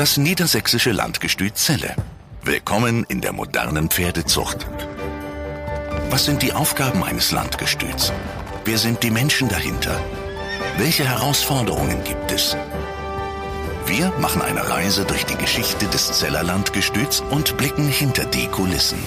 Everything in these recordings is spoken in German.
Das niedersächsische Landgestüt Celle. Willkommen in der modernen Pferdezucht. Was sind die Aufgaben eines Landgestüts? Wer sind die Menschen dahinter? Welche Herausforderungen gibt es? Wir machen eine Reise durch die Geschichte des Zeller Landgestüts und blicken hinter die Kulissen.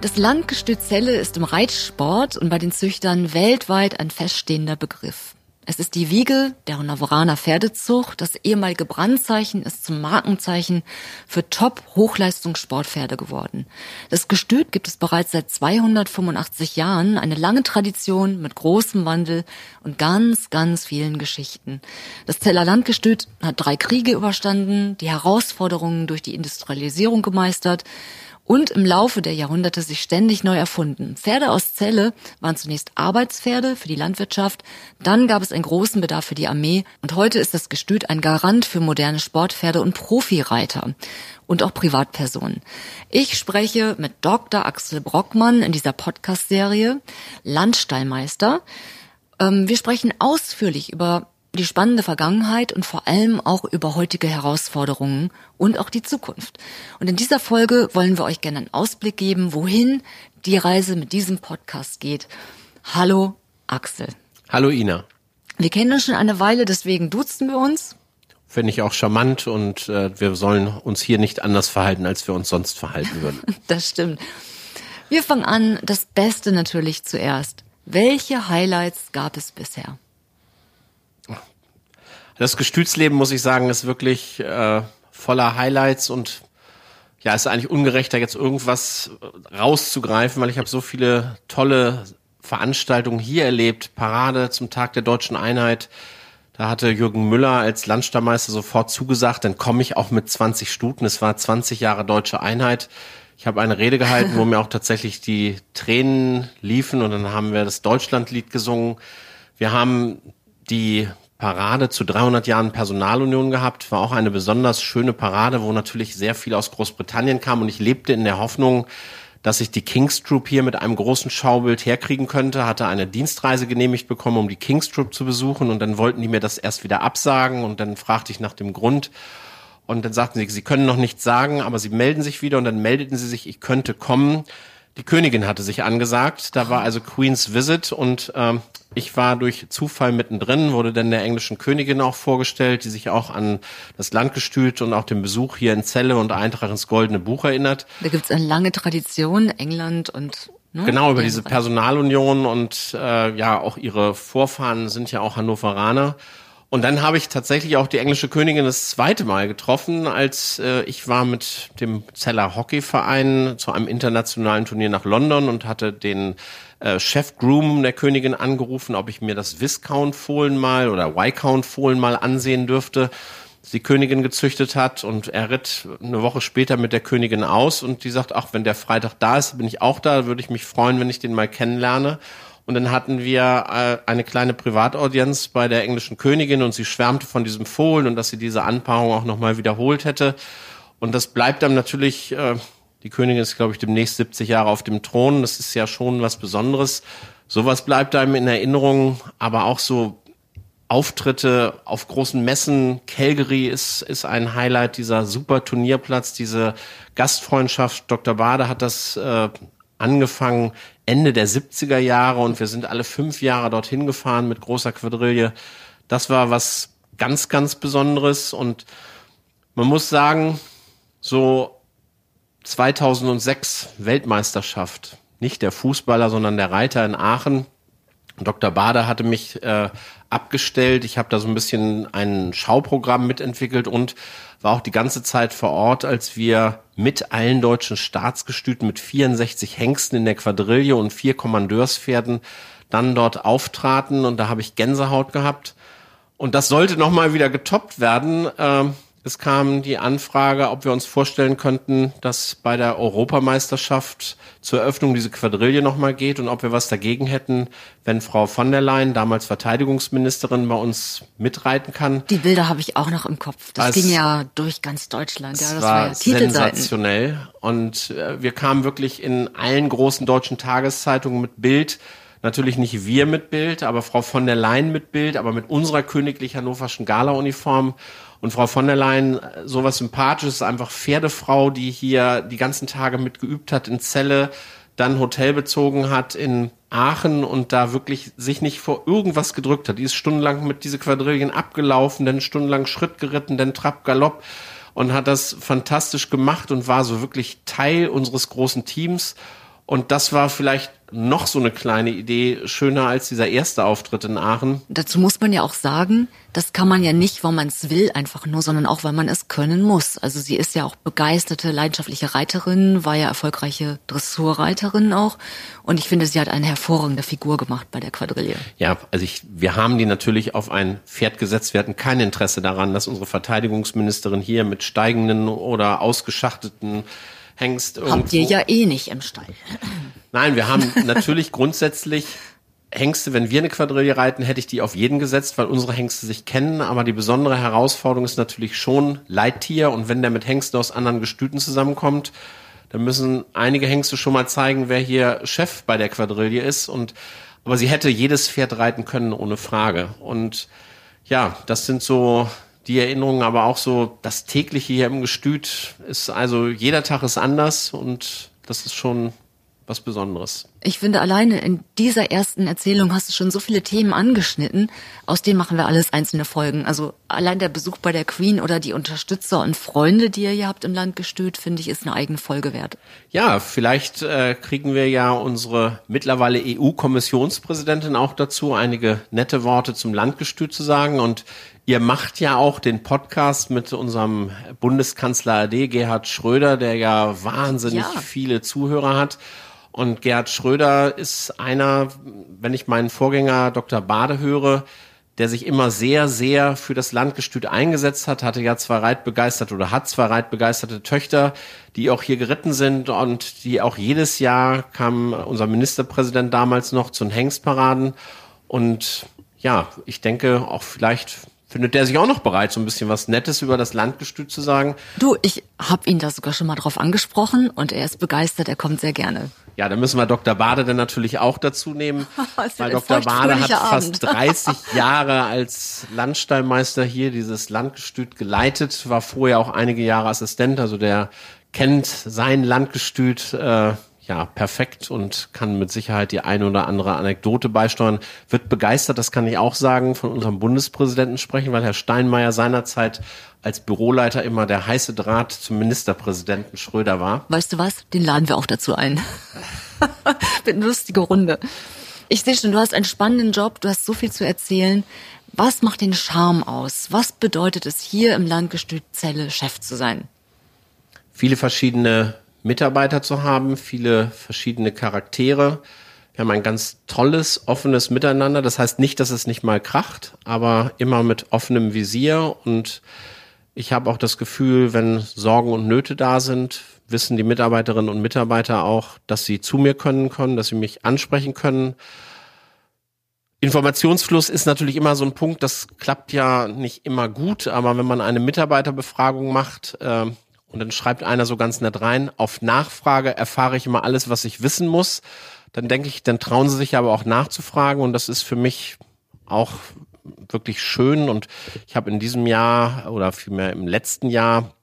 Das Landgestüt Zelle ist im Reitsport und bei den Züchtern weltweit ein feststehender Begriff. Es ist die Wiege der Honoraner Pferdezucht. Das ehemalige Brandzeichen ist zum Markenzeichen für Top-Hochleistungssportpferde geworden. Das Gestüt gibt es bereits seit 285 Jahren, eine lange Tradition mit großem Wandel und ganz, ganz vielen Geschichten. Das Zeller Landgestüt hat drei Kriege überstanden, die Herausforderungen durch die Industrialisierung gemeistert, und im Laufe der Jahrhunderte sich ständig neu erfunden. Pferde aus Zelle waren zunächst Arbeitspferde für die Landwirtschaft, dann gab es einen großen Bedarf für die Armee und heute ist das Gestüt ein Garant für moderne Sportpferde und Profireiter und auch Privatpersonen. Ich spreche mit Dr. Axel Brockmann in dieser Podcast-Serie, Landstallmeister. Ähm, wir sprechen ausführlich über die spannende Vergangenheit und vor allem auch über heutige Herausforderungen und auch die Zukunft. Und in dieser Folge wollen wir euch gerne einen Ausblick geben, wohin die Reise mit diesem Podcast geht. Hallo Axel. Hallo Ina. Wir kennen uns schon eine Weile, deswegen duzen wir uns. Finde ich auch charmant und äh, wir sollen uns hier nicht anders verhalten, als wir uns sonst verhalten würden. das stimmt. Wir fangen an, das Beste natürlich zuerst. Welche Highlights gab es bisher? Das Gestütsleben, muss ich sagen, ist wirklich äh, voller Highlights und ja, ist eigentlich ungerecht, da jetzt irgendwas rauszugreifen, weil ich habe so viele tolle Veranstaltungen hier erlebt. Parade zum Tag der deutschen Einheit. Da hatte Jürgen Müller als Landstammeister sofort zugesagt, dann komme ich auch mit 20 Stuten. Es war 20 Jahre deutsche Einheit. Ich habe eine Rede gehalten, wo mir auch tatsächlich die Tränen liefen und dann haben wir das Deutschlandlied gesungen. Wir haben die Parade zu 300 Jahren Personalunion gehabt. War auch eine besonders schöne Parade, wo natürlich sehr viel aus Großbritannien kam. Und ich lebte in der Hoffnung, dass ich die Kings Troop hier mit einem großen Schaubild herkriegen könnte, hatte eine Dienstreise genehmigt bekommen, um die Kings Troop zu besuchen. Und dann wollten die mir das erst wieder absagen. Und dann fragte ich nach dem Grund. Und dann sagten sie, sie können noch nichts sagen, aber sie melden sich wieder. Und dann meldeten sie sich, ich könnte kommen. Die Königin hatte sich angesagt, da war also Queen's Visit und ähm, ich war durch Zufall mittendrin, wurde dann der englischen Königin auch vorgestellt, die sich auch an das Landgestüt und auch den Besuch hier in Celle und Eintracht ins Goldene Buch erinnert. Da gibt's eine lange Tradition, England und ne? Genau, über diese Personalunion und äh, ja, auch ihre Vorfahren sind ja auch Hannoveraner. Und dann habe ich tatsächlich auch die englische Königin das zweite Mal getroffen, als äh, ich war mit dem Zeller Hockeyverein zu einem internationalen Turnier nach London und hatte den äh, Chef Groom der Königin angerufen, ob ich mir das Viscount-Fohlen mal oder Viscount-Fohlen mal ansehen dürfte die Königin gezüchtet hat und er ritt eine Woche später mit der Königin aus und die sagt, ach, wenn der Freitag da ist, bin ich auch da, würde ich mich freuen, wenn ich den mal kennenlerne. Und dann hatten wir äh, eine kleine Privataudienz bei der englischen Königin und sie schwärmte von diesem Fohlen und dass sie diese Anpaarung auch nochmal wiederholt hätte. Und das bleibt dann natürlich äh, die Königin ist, glaube ich, demnächst 70 Jahre auf dem Thron. Das ist ja schon was Besonderes. Sowas bleibt einem in Erinnerung, aber auch so Auftritte auf großen Messen. Calgary ist, ist ein Highlight, dieser super Turnierplatz, diese Gastfreundschaft. Dr. Bade hat das äh, angefangen Ende der 70er Jahre und wir sind alle fünf Jahre dorthin gefahren mit großer Quadrille. Das war was ganz, ganz Besonderes und man muss sagen, so 2006 Weltmeisterschaft. Nicht der Fußballer, sondern der Reiter in Aachen. Dr. Bader hatte mich äh, abgestellt. Ich habe da so ein bisschen ein Schauprogramm mitentwickelt und war auch die ganze Zeit vor Ort, als wir mit allen deutschen Staatsgestüten mit 64 Hengsten in der Quadrille und vier Kommandeurspferden dann dort auftraten und da habe ich Gänsehaut gehabt. Und das sollte nochmal wieder getoppt werden. Ähm, es kam die Anfrage, ob wir uns vorstellen könnten, dass bei der Europameisterschaft zur Eröffnung diese Quadrille nochmal geht und ob wir was dagegen hätten, wenn Frau von der Leyen, damals Verteidigungsministerin, bei uns mitreiten kann. Die Bilder habe ich auch noch im Kopf. Das Als, ging ja durch ganz Deutschland. Ja, das war, war ja sensationell. Und äh, wir kamen wirklich in allen großen deutschen Tageszeitungen mit Bild Natürlich nicht wir mit Bild, aber Frau von der Leyen mit Bild, aber mit unserer königlich hannoverschen Gala-Uniform. Und Frau von der Leyen, sowas Sympathisches, einfach Pferdefrau, die hier die ganzen Tage mitgeübt hat in Celle, dann Hotel bezogen hat in Aachen und da wirklich sich nicht vor irgendwas gedrückt hat. Die ist stundenlang mit diese Quadrillen abgelaufen, dann stundenlang Schritt geritten, dann Trab, Galopp und hat das fantastisch gemacht und war so wirklich Teil unseres großen Teams. Und das war vielleicht noch so eine kleine Idee schöner als dieser erste Auftritt in Aachen. Dazu muss man ja auch sagen, das kann man ja nicht, weil man es will, einfach nur, sondern auch, weil man es können muss. Also sie ist ja auch begeisterte, leidenschaftliche Reiterin, war ja erfolgreiche Dressurreiterin auch. Und ich finde, sie hat eine hervorragende Figur gemacht bei der Quadrille. Ja, also ich, wir haben die natürlich auf ein Pferd gesetzt. Wir hatten kein Interesse daran, dass unsere Verteidigungsministerin hier mit steigenden oder ausgeschachteten Hengst irgendwo. Habt ihr ja eh nicht im Stall. Nein, wir haben natürlich grundsätzlich Hengste, wenn wir eine Quadrille reiten, hätte ich die auf jeden gesetzt, weil unsere Hengste sich kennen. Aber die besondere Herausforderung ist natürlich schon Leittier. Und wenn der mit Hengsten aus anderen Gestüten zusammenkommt, dann müssen einige Hengste schon mal zeigen, wer hier Chef bei der Quadrille ist. Und, aber sie hätte jedes Pferd reiten können, ohne Frage. Und ja, das sind so die Erinnerungen, aber auch so das tägliche hier im Gestüt ist also jeder Tag ist anders und das ist schon was Besonderes. Ich finde, alleine in dieser ersten Erzählung hast du schon so viele Themen angeschnitten. Aus denen machen wir alles einzelne Folgen. Also allein der Besuch bei der Queen oder die Unterstützer und Freunde, die ihr hier habt im Landgestüt, finde ich, ist eine eigene Folge wert. Ja, vielleicht äh, kriegen wir ja unsere mittlerweile EU-Kommissionspräsidentin auch dazu, einige nette Worte zum Landgestüt zu sagen. Und Ihr macht ja auch den Podcast mit unserem Bundeskanzler AD, Gerhard Schröder, der ja wahnsinnig ja. viele Zuhörer hat. Und Gerhard Schröder ist einer, wenn ich meinen Vorgänger Dr. Bade höre, der sich immer sehr, sehr für das Landgestüt eingesetzt hat, hatte ja zwei reitbegeisterte oder hat zwei reitbegeisterte Töchter, die auch hier geritten sind und die auch jedes Jahr kam unser Ministerpräsident damals noch zu den Hengstparaden. Und ja, ich denke auch vielleicht findet der sich auch noch bereit, so ein bisschen was Nettes über das Landgestüt zu sagen. Du, ich habe ihn da sogar schon mal drauf angesprochen und er ist begeistert, er kommt sehr gerne. Ja, dann müssen wir Dr. Bade dann natürlich auch dazu nehmen, weil Dr. Bade hat Abend. fast 30 Jahre als Landstallmeister hier dieses Landgestüt geleitet, war vorher auch einige Jahre Assistent, also der kennt sein Landgestüt äh, ja, perfekt und kann mit Sicherheit die eine oder andere Anekdote beisteuern. Wird begeistert, das kann ich auch sagen, von unserem Bundespräsidenten sprechen, weil Herr Steinmeier seinerzeit als Büroleiter immer der heiße Draht zum Ministerpräsidenten Schröder war. Weißt du was? Den laden wir auch dazu ein. Wird eine lustige Runde. Ich sehe schon, du hast einen spannenden Job, du hast so viel zu erzählen. Was macht den Charme aus? Was bedeutet es, hier im Landgestüt Zelle Chef zu sein? Viele verschiedene Mitarbeiter zu haben, viele verschiedene Charaktere. Wir haben ein ganz tolles, offenes Miteinander. Das heißt nicht, dass es nicht mal kracht, aber immer mit offenem Visier. Und ich habe auch das Gefühl, wenn Sorgen und Nöte da sind, wissen die Mitarbeiterinnen und Mitarbeiter auch, dass sie zu mir können können, dass sie mich ansprechen können. Informationsfluss ist natürlich immer so ein Punkt, das klappt ja nicht immer gut, aber wenn man eine Mitarbeiterbefragung macht, äh, und dann schreibt einer so ganz nett rein, auf Nachfrage erfahre ich immer alles, was ich wissen muss. Dann denke ich, dann trauen sie sich aber auch nachzufragen. Und das ist für mich auch wirklich schön. Und ich habe in diesem Jahr oder vielmehr im letzten Jahr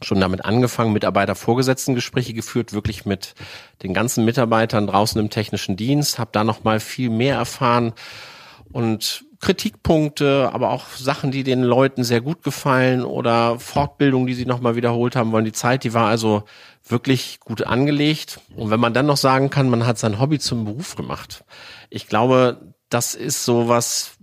schon damit angefangen, Mitarbeiter-Vorgesetzten-Gespräche geführt, wirklich mit den ganzen Mitarbeitern draußen im technischen Dienst, habe da noch mal viel mehr erfahren. Und Kritikpunkte, aber auch Sachen, die den Leuten sehr gut gefallen oder Fortbildungen, die sie nochmal wiederholt haben wollen. Die Zeit, die war also wirklich gut angelegt. Und wenn man dann noch sagen kann, man hat sein Hobby zum Beruf gemacht. Ich glaube, das ist so was,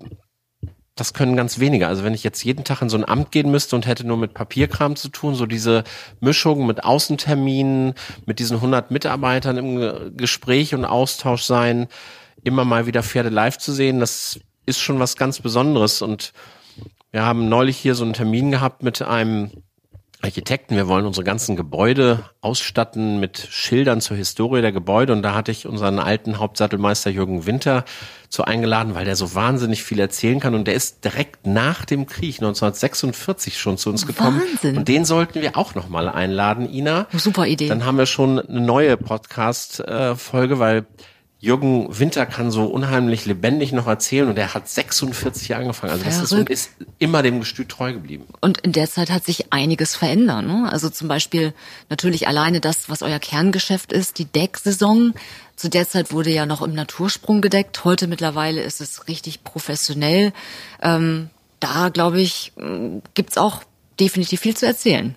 das können ganz wenige. Also wenn ich jetzt jeden Tag in so ein Amt gehen müsste und hätte nur mit Papierkram zu tun, so diese Mischung mit Außenterminen, mit diesen 100 Mitarbeitern im Gespräch und Austausch sein, immer mal wieder Pferde live zu sehen, das ist schon was ganz Besonderes. Und wir haben neulich hier so einen Termin gehabt mit einem Architekten. Wir wollen unsere ganzen Gebäude ausstatten mit Schildern zur Historie der Gebäude. Und da hatte ich unseren alten Hauptsattelmeister Jürgen Winter zu eingeladen, weil der so wahnsinnig viel erzählen kann. Und der ist direkt nach dem Krieg 1946 schon zu uns gekommen. Wahnsinn. Und den sollten wir auch nochmal einladen, Ina. Super Idee. Dann haben wir schon eine neue Podcast-Folge, weil Jürgen Winter kann so unheimlich lebendig noch erzählen und er hat 46 angefangen. Also das ist, und ist immer dem Gestüt treu geblieben. Und in der Zeit hat sich einiges verändert. Ne? Also zum Beispiel natürlich alleine das, was euer Kerngeschäft ist, die Decksaison. Zu der Zeit wurde ja noch im Natursprung gedeckt. Heute mittlerweile ist es richtig professionell. Ähm, da, glaube ich, gibt's auch definitiv viel zu erzählen.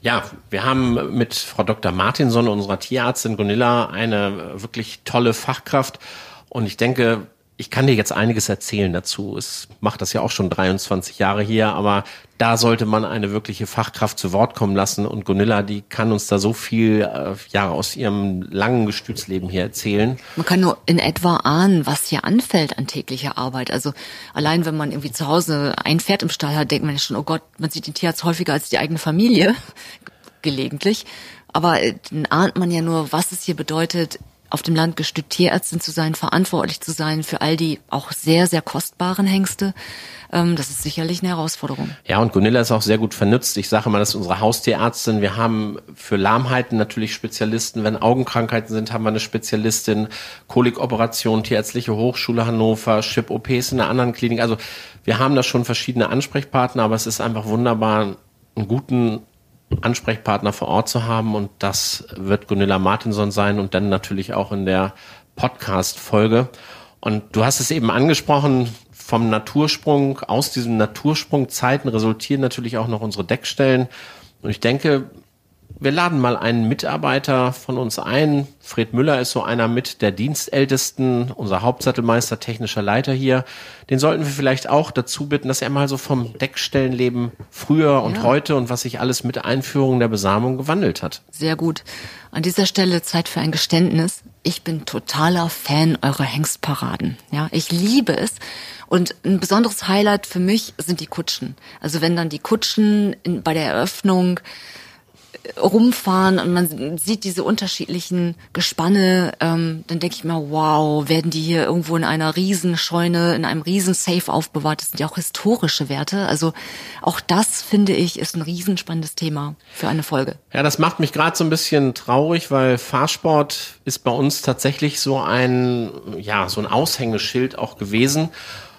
Ja, wir haben mit Frau Dr. Martinson, unserer Tierärztin Gunilla, eine wirklich tolle Fachkraft. Und ich denke, ich kann dir jetzt einiges erzählen dazu. Es macht das ja auch schon 23 Jahre hier, aber da sollte man eine wirkliche Fachkraft zu Wort kommen lassen. Und Gunilla, die kann uns da so viel äh, ja, aus ihrem langen Gestütsleben hier erzählen. Man kann nur in etwa ahnen, was hier anfällt an täglicher Arbeit. Also allein wenn man irgendwie zu Hause ein Pferd im Stall hat, denkt man ja schon, oh Gott, man sieht den Tierarzt häufiger als die eigene Familie, gelegentlich. Aber äh, dann ahnt man ja nur, was es hier bedeutet, auf dem Land gestützt Tierärztin zu sein, verantwortlich zu sein für all die auch sehr, sehr kostbaren Hengste. Ähm, das ist sicherlich eine Herausforderung. Ja, und Gunilla ist auch sehr gut vernützt. Ich sage mal, das ist unsere Haustierärztin. Wir haben für Lahmheiten natürlich Spezialisten. Wenn Augenkrankheiten sind, haben wir eine Spezialistin. Kolikoperation, Tierärztliche Hochschule Hannover, Chip-OPs in einer anderen Klinik. Also wir haben da schon verschiedene Ansprechpartner, aber es ist einfach wunderbar, einen guten Ansprechpartner vor Ort zu haben und das wird Gunilla Martinson sein und dann natürlich auch in der Podcast-Folge. Und du hast es eben angesprochen, vom Natursprung, aus diesen Natursprungzeiten resultieren natürlich auch noch unsere Deckstellen. Und ich denke, wir laden mal einen Mitarbeiter von uns ein. Fred Müller ist so einer mit der Dienstältesten, unser Hauptsattelmeister, technischer Leiter hier. Den sollten wir vielleicht auch dazu bitten, dass er mal so vom Deckstellenleben früher und ja. heute und was sich alles mit der Einführung der Besamung gewandelt hat. Sehr gut. An dieser Stelle Zeit für ein Geständnis. Ich bin totaler Fan eurer Hengstparaden. Ja, ich liebe es. Und ein besonderes Highlight für mich sind die Kutschen. Also wenn dann die Kutschen in, bei der Eröffnung rumfahren und man sieht diese unterschiedlichen Gespanne, ähm, dann denke ich mir, wow, werden die hier irgendwo in einer Riesenscheune, in einem Riesensafe aufbewahrt? Das sind ja auch historische Werte. Also auch das, finde ich, ist ein riesenspannendes Thema für eine Folge. Ja, das macht mich gerade so ein bisschen traurig, weil Fahrsport ist bei uns tatsächlich so ein, ja, so ein Aushängeschild auch gewesen.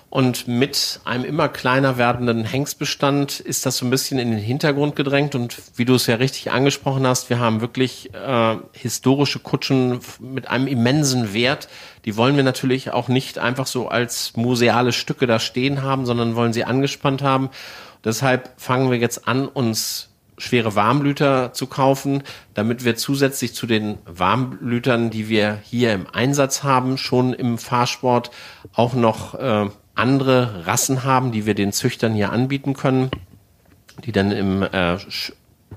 Und mit einem immer kleiner werdenden Hengstbestand ist das so ein bisschen in den Hintergrund gedrängt. Und wie du es ja richtig angesprochen hast, wir haben wirklich äh, historische Kutschen mit einem immensen Wert. Die wollen wir natürlich auch nicht einfach so als museale Stücke da stehen haben, sondern wollen sie angespannt haben. Deshalb fangen wir jetzt an, uns schwere Warmblüter zu kaufen, damit wir zusätzlich zu den Warmblütern, die wir hier im Einsatz haben, schon im Fahrsport auch noch äh, andere Rassen haben, die wir den Züchtern hier anbieten können, die dann im äh,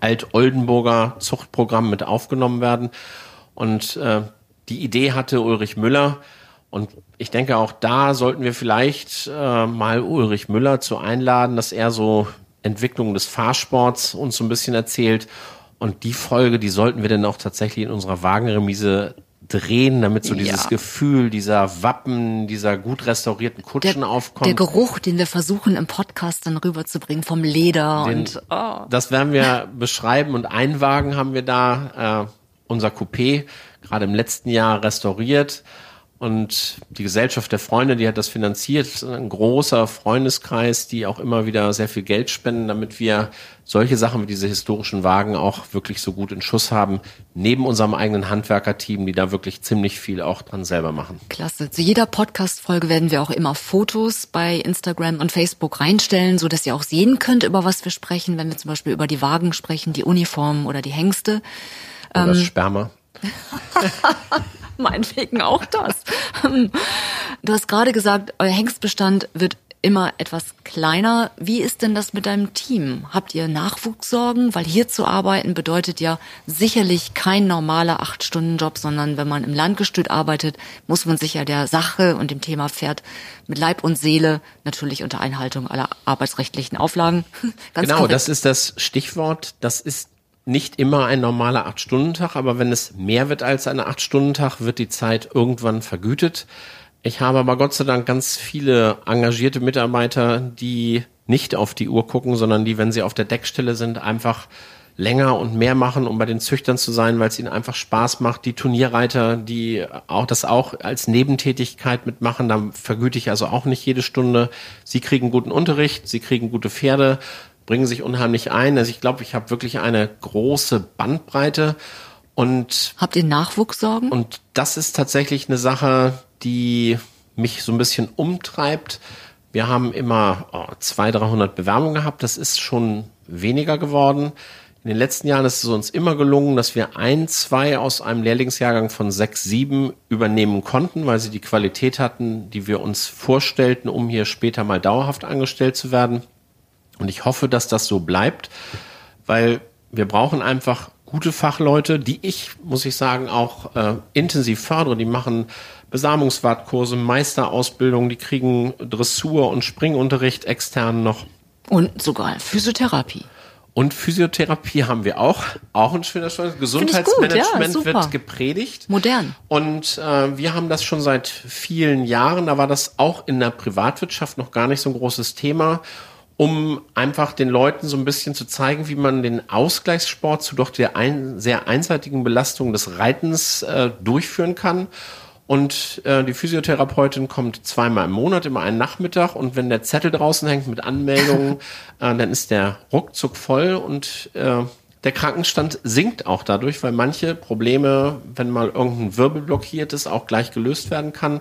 Alt-Oldenburger Zuchtprogramm mit aufgenommen werden. Und äh, die Idee hatte Ulrich Müller. Und ich denke, auch da sollten wir vielleicht äh, mal Ulrich Müller zu einladen, dass er so Entwicklung des Fahrsports uns so ein bisschen erzählt. Und die Folge, die sollten wir dann auch tatsächlich in unserer Wagenremise drehen, damit so dieses ja. Gefühl dieser Wappen, dieser gut restaurierten Kutschen der, aufkommt. Der Geruch, den wir versuchen im Podcast dann rüberzubringen vom Leder den, und oh. das werden wir beschreiben und einwagen haben wir da äh, unser Coupé gerade im letzten Jahr restauriert und die Gesellschaft der Freunde, die hat das finanziert, ein großer Freundeskreis, die auch immer wieder sehr viel Geld spenden, damit wir solche Sachen wie diese historischen Wagen auch wirklich so gut in Schuss haben, neben unserem eigenen Handwerkerteam, die da wirklich ziemlich viel auch dran selber machen. Klasse. Zu jeder Podcast-Folge werden wir auch immer Fotos bei Instagram und Facebook reinstellen, so dass ihr auch sehen könnt, über was wir sprechen, wenn wir zum Beispiel über die Wagen sprechen, die Uniformen oder die Hengste. Oder ähm, das Sperma. Meinetwegen auch das. Du hast gerade gesagt, euer Hengstbestand wird immer etwas kleiner. Wie ist denn das mit deinem Team? Habt ihr Nachwuchssorgen? Weil hier zu arbeiten bedeutet ja sicherlich kein normaler Acht-Stunden-Job, sondern wenn man im Landgestüt arbeitet, muss man sich ja der Sache und dem Thema Pferd mit Leib und Seele natürlich unter Einhaltung aller arbeitsrechtlichen Auflagen. Ganz genau, korrekt. das ist das Stichwort. Das ist nicht immer ein normaler Acht-Stunden-Tag, aber wenn es mehr wird als ein Acht-Stunden-Tag, wird die Zeit irgendwann vergütet. Ich habe aber Gott sei Dank ganz viele engagierte Mitarbeiter, die nicht auf die Uhr gucken, sondern die, wenn sie auf der Deckstelle sind, einfach länger und mehr machen, um bei den Züchtern zu sein, weil es ihnen einfach Spaß macht. Die Turnierreiter, die auch das auch als Nebentätigkeit mitmachen, da vergüte ich also auch nicht jede Stunde. Sie kriegen guten Unterricht, sie kriegen gute Pferde, bringen sich unheimlich ein. Also ich glaube, ich habe wirklich eine große Bandbreite und habt ihr Nachwuchssorgen? Und das ist tatsächlich eine Sache, die mich so ein bisschen umtreibt. Wir haben immer oh, 200, 300 Bewerbungen gehabt. Das ist schon weniger geworden. In den letzten Jahren ist es uns immer gelungen, dass wir ein, zwei aus einem Lehrlingsjahrgang von sechs, sieben übernehmen konnten, weil sie die Qualität hatten, die wir uns vorstellten, um hier später mal dauerhaft angestellt zu werden. Und ich hoffe, dass das so bleibt, weil wir brauchen einfach gute Fachleute, die ich, muss ich sagen, auch äh, intensiv fördere. Die machen Besamungswartkurse, Meisterausbildung, die kriegen Dressur und Springunterricht extern noch. Und sogar Physiotherapie. Und Physiotherapie haben wir auch, auch ein schöner Stolz. Gesundheitsmanagement ja, wird gepredigt. Modern. Und äh, wir haben das schon seit vielen Jahren. Da war das auch in der Privatwirtschaft noch gar nicht so ein großes Thema, um einfach den Leuten so ein bisschen zu zeigen, wie man den Ausgleichssport zu doch der ein, sehr einseitigen Belastung des Reitens äh, durchführen kann. Und äh, die Physiotherapeutin kommt zweimal im Monat, immer einen Nachmittag. Und wenn der Zettel draußen hängt mit Anmeldungen, äh, dann ist der ruckzuck voll und äh, der Krankenstand sinkt auch dadurch, weil manche Probleme, wenn mal irgendein Wirbel blockiert ist, auch gleich gelöst werden kann.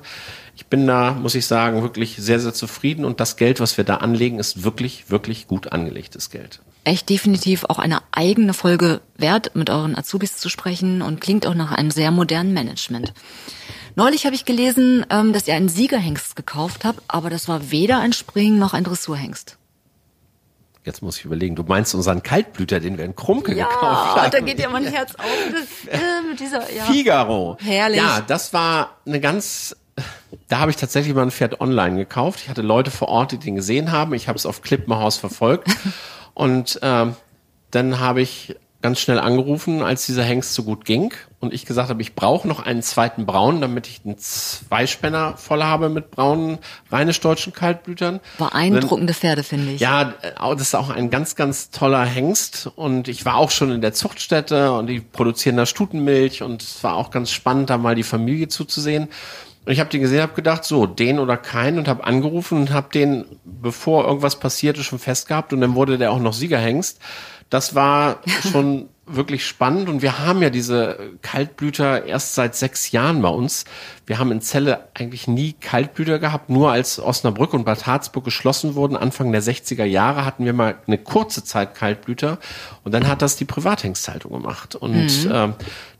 Ich bin da, muss ich sagen, wirklich sehr, sehr zufrieden und das Geld, was wir da anlegen, ist wirklich, wirklich gut angelegtes Geld. Echt definitiv auch eine eigene Folge wert, mit euren Azubis zu sprechen und klingt auch nach einem sehr modernen Management. Neulich habe ich gelesen, ähm, dass ihr einen Siegerhengst gekauft habt, aber das war weder ein Spring noch ein Dressurhengst. Jetzt muss ich überlegen, du meinst unseren Kaltblüter, den wir in Krumke ja, gekauft haben. da geht ja mein Herz auf. Das, äh, mit dieser, ja. Figaro. Herrlich. Ja, das war eine ganz, da habe ich tatsächlich mal ein Pferd online gekauft. Ich hatte Leute vor Ort, die den gesehen haben. Ich habe es auf Klippenhaus verfolgt. Und ähm, dann habe ich ganz schnell angerufen, als dieser Hengst so gut ging und ich gesagt habe, ich brauche noch einen zweiten Braun, damit ich einen Zweispänner voll habe mit braunen rheinisch-deutschen Kaltblütern. Beeindruckende Pferde, finde ich. Ja, das ist auch ein ganz, ganz toller Hengst und ich war auch schon in der Zuchtstätte und die produzieren da Stutenmilch und es war auch ganz spannend, da mal die Familie zuzusehen. Und ich habe den gesehen, habe gedacht, so, den oder keinen und habe angerufen und habe den, bevor irgendwas passierte, schon festgehabt und dann wurde der auch noch Siegerhengst. Das war schon wirklich spannend und wir haben ja diese Kaltblüter erst seit sechs Jahren bei uns. Wir haben in Celle eigentlich nie Kaltblüter gehabt, nur als Osnabrück und Bad Harzburg geschlossen wurden, Anfang der 60er Jahre hatten wir mal eine kurze Zeit Kaltblüter und dann hat das die Privathengsthaltung gemacht und mhm. äh,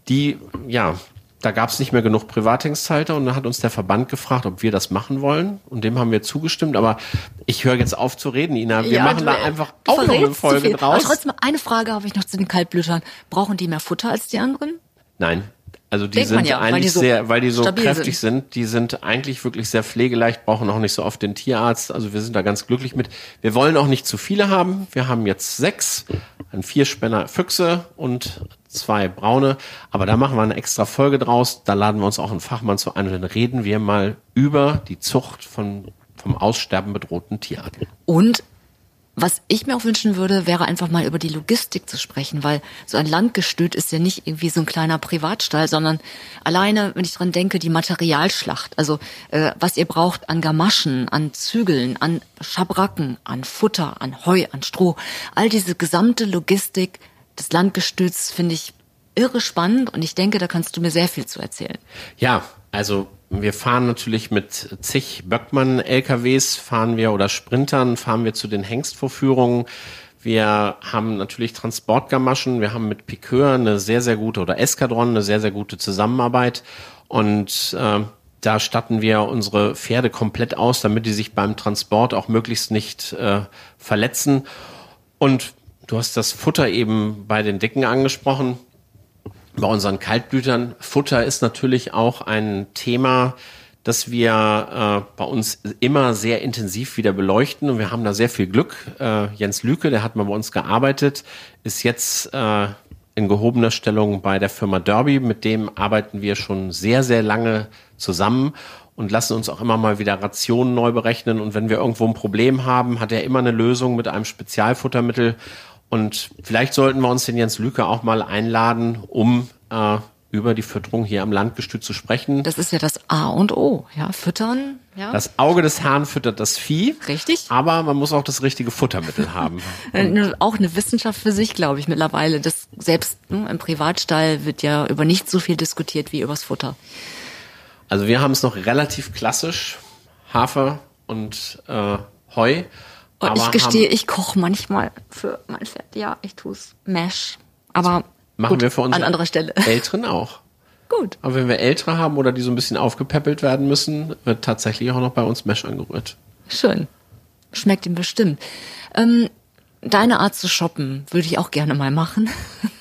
die, ja, da gab es nicht mehr genug Privathengsthalter und dann hat uns der Verband gefragt, ob wir das machen wollen und dem haben wir zugestimmt. Aber ich höre jetzt auf zu reden, Ina. Wir ja, machen du, da einfach auch noch eine Folge draus. Aber trotzdem, eine Frage habe ich noch zu den Kaltblütern. Brauchen die mehr Futter als die anderen? Nein. Also die Denkt sind ja, eigentlich weil die so sehr, weil die so kräftig sind. sind. Die sind eigentlich wirklich sehr pflegeleicht, brauchen auch nicht so oft den Tierarzt. Also wir sind da ganz glücklich mit. Wir wollen auch nicht zu viele haben. Wir haben jetzt sechs, ein Vierspänner Füchse und zwei braune. Aber da machen wir eine extra Folge draus. Da laden wir uns auch einen Fachmann zu ein und dann reden wir mal über die Zucht von vom Aussterben bedrohten Tierarten. Und was ich mir auch wünschen würde, wäre einfach mal über die Logistik zu sprechen, weil so ein Landgestüt ist ja nicht irgendwie so ein kleiner Privatstall, sondern alleine, wenn ich dran denke, die Materialschlacht, also äh, was ihr braucht an Gamaschen, an Zügeln, an Schabracken, an Futter, an Heu, an Stroh, all diese gesamte Logistik des Landgestüts finde ich irre spannend und ich denke, da kannst du mir sehr viel zu erzählen. Ja, also wir fahren natürlich mit zig Böckmann-LKWs, fahren wir oder Sprintern, fahren wir zu den Hengstvorführungen. Wir haben natürlich Transportgamaschen, wir haben mit Piqueur eine sehr, sehr gute oder Eskadron eine sehr, sehr gute Zusammenarbeit und äh, da statten wir unsere Pferde komplett aus, damit die sich beim Transport auch möglichst nicht äh, verletzen. Und du hast das Futter eben bei den Dicken angesprochen bei unseren Kaltblütern. Futter ist natürlich auch ein Thema, das wir äh, bei uns immer sehr intensiv wieder beleuchten und wir haben da sehr viel Glück. Äh, Jens Lüke, der hat mal bei uns gearbeitet, ist jetzt äh, in gehobener Stellung bei der Firma Derby. Mit dem arbeiten wir schon sehr, sehr lange zusammen und lassen uns auch immer mal wieder Rationen neu berechnen. Und wenn wir irgendwo ein Problem haben, hat er immer eine Lösung mit einem Spezialfuttermittel. Und vielleicht sollten wir uns den Jens Lüke auch mal einladen, um äh, über die Fütterung hier am Landgestüt zu sprechen. Das ist ja das A und O, ja, füttern, ja. Das Auge des Herrn füttert das Vieh. Richtig. Aber man muss auch das richtige Futtermittel haben. Äh, auch eine Wissenschaft für sich, glaube ich, mittlerweile. Das selbst ne, im Privatstall wird ja über nicht so viel diskutiert wie übers Futter. Also wir haben es noch relativ klassisch. Hafer und äh, Heu. Und ich gestehe, ich koche manchmal für mein Pferd. Ja, ich tue es. Mash. Aber Machen Gut, wir für unsere an anderer Stelle. Älteren auch. Gut. Aber wenn wir Ältere haben oder die so ein bisschen aufgepäppelt werden müssen, wird tatsächlich auch noch bei uns Mesh angerührt. Schön. Schmeckt ihm bestimmt. Ähm, deine Art zu shoppen würde ich auch gerne mal machen.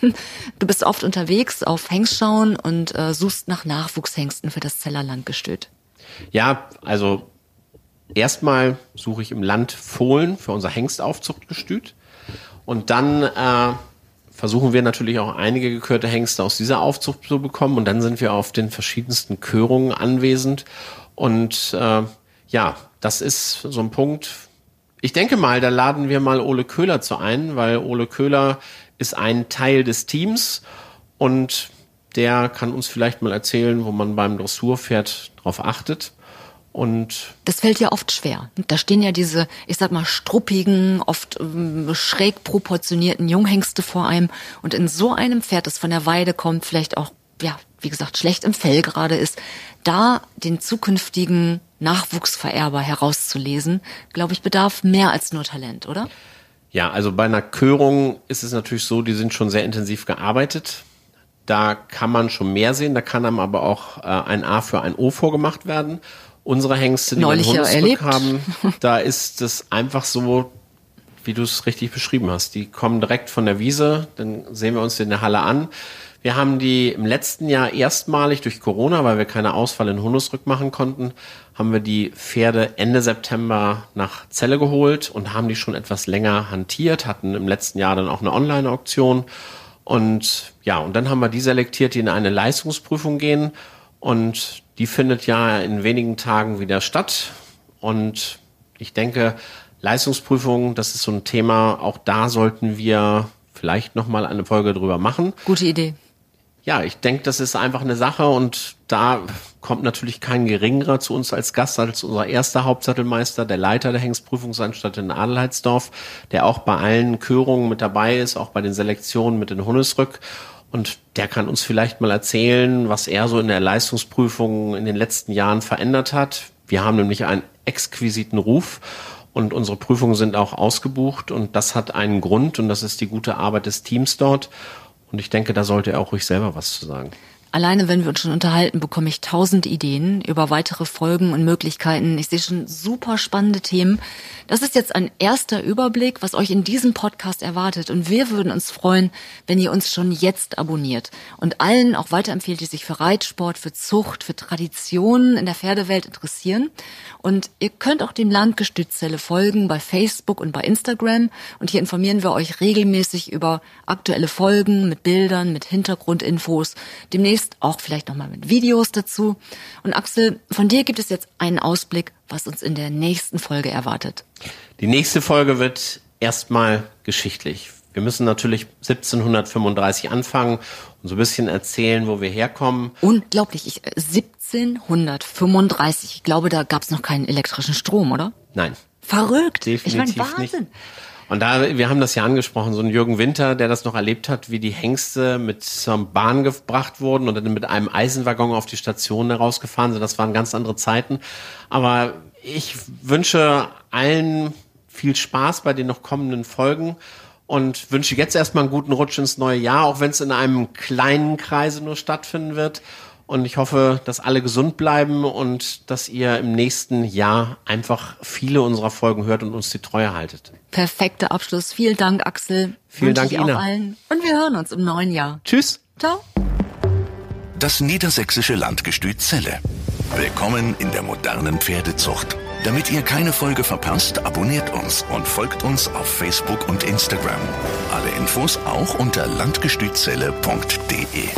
du bist oft unterwegs auf Hengstschauen und äh, suchst nach Nachwuchshengsten für das Zellerlandgestüt. Ja, also erstmal suche ich im Land Fohlen für unser Hengstaufzuchtgestüt. Und dann äh, versuchen wir natürlich auch einige gekörte Hengste aus dieser Aufzucht zu bekommen. Und dann sind wir auf den verschiedensten Körungen anwesend. Und äh, ja, das ist so ein Punkt. Ich denke mal, da laden wir mal Ole Köhler zu ein, weil Ole Köhler ist ein Teil des Teams und der kann uns vielleicht mal erzählen, wo man beim Dressurpferd drauf achtet. Und das fällt ja oft schwer. Da stehen ja diese, ich sag mal, struppigen, oft ähm, schräg proportionierten Junghengste vor einem. Und in so einem Pferd, das von der Weide kommt, vielleicht auch, ja, wie gesagt, schlecht im Fell gerade ist, da den zukünftigen Nachwuchsvererber herauszulesen, glaube ich, bedarf mehr als nur Talent, oder? Ja, also bei einer Körung ist es natürlich so, die sind schon sehr intensiv gearbeitet. Da kann man schon mehr sehen, da kann einem aber auch äh, ein A für ein O vorgemacht werden unsere Hengste, die Neulich wir erlebt haben, da ist es einfach so, wie du es richtig beschrieben hast. Die kommen direkt von der Wiese, dann sehen wir uns in der Halle an. Wir haben die im letzten Jahr erstmalig durch Corona, weil wir keine Ausfall in Hundesrück machen konnten, haben wir die Pferde Ende September nach Celle geholt und haben die schon etwas länger hantiert, hatten im letzten Jahr dann auch eine Online-Auktion. Und ja, und dann haben wir die selektiert, die in eine Leistungsprüfung gehen. Und die findet ja in wenigen Tagen wieder statt. Und ich denke, Leistungsprüfung, das ist so ein Thema, auch da sollten wir vielleicht nochmal eine Folge drüber machen. Gute Idee. Ja, ich denke, das ist einfach eine Sache und da kommt natürlich kein geringerer zu uns als Gast als unser erster Hauptsattelmeister, der Leiter der Hengstprüfungsanstalt in Adelheidsdorf, der auch bei allen Körungen mit dabei ist, auch bei den Selektionen mit den Hundesrück. Und der kann uns vielleicht mal erzählen, was er so in der Leistungsprüfung in den letzten Jahren verändert hat. Wir haben nämlich einen exquisiten Ruf und unsere Prüfungen sind auch ausgebucht und das hat einen Grund und das ist die gute Arbeit des Teams dort. Und ich denke, da sollte er auch ruhig selber was zu sagen. Alleine, wenn wir uns schon unterhalten, bekomme ich tausend Ideen über weitere Folgen und Möglichkeiten. Ich sehe schon super spannende Themen. Das ist jetzt ein erster Überblick, was euch in diesem Podcast erwartet. Und wir würden uns freuen, wenn ihr uns schon jetzt abonniert und allen auch weiterempfehlt, die sich für Reitsport, für Zucht, für Traditionen in der Pferdewelt interessieren. Und ihr könnt auch dem Landgestützelle folgen bei Facebook und bei Instagram. Und hier informieren wir euch regelmäßig über aktuelle Folgen mit Bildern, mit Hintergrundinfos. Demnächst demnächst auch vielleicht nochmal mit Videos dazu. Und Axel, von dir gibt es jetzt einen Ausblick, was uns in der nächsten Folge erwartet. Die nächste Folge wird erstmal geschichtlich. Wir müssen natürlich 1735 anfangen und so ein bisschen erzählen, wo wir herkommen. Unglaublich, ich, 1735. Ich glaube, da gab es noch keinen elektrischen Strom, oder? Nein. Verrückt. Definitiv ich meine, Wahnsinn. Nicht. Und da, wir haben das ja angesprochen, so ein Jürgen Winter, der das noch erlebt hat, wie die Hengste mit zur Bahn gebracht wurden und dann mit einem Eisenwaggon auf die Station herausgefahren sind. Das waren ganz andere Zeiten. Aber ich wünsche allen viel Spaß bei den noch kommenden Folgen und wünsche jetzt erstmal einen guten Rutsch ins neue Jahr, auch wenn es in einem kleinen Kreise nur stattfinden wird. Und ich hoffe, dass alle gesund bleiben und dass ihr im nächsten Jahr einfach viele unserer Folgen hört und uns die Treue haltet. Perfekter Abschluss. Vielen Dank, Axel. Vielen Dank, ich Ina. Auch allen. Und wir hören uns im neuen Jahr. Tschüss. Ciao. Das niedersächsische Landgestüt Celle. Willkommen in der modernen Pferdezucht. Damit ihr keine Folge verpasst, abonniert uns und folgt uns auf Facebook und Instagram. Alle Infos auch unter landgestützelle.de.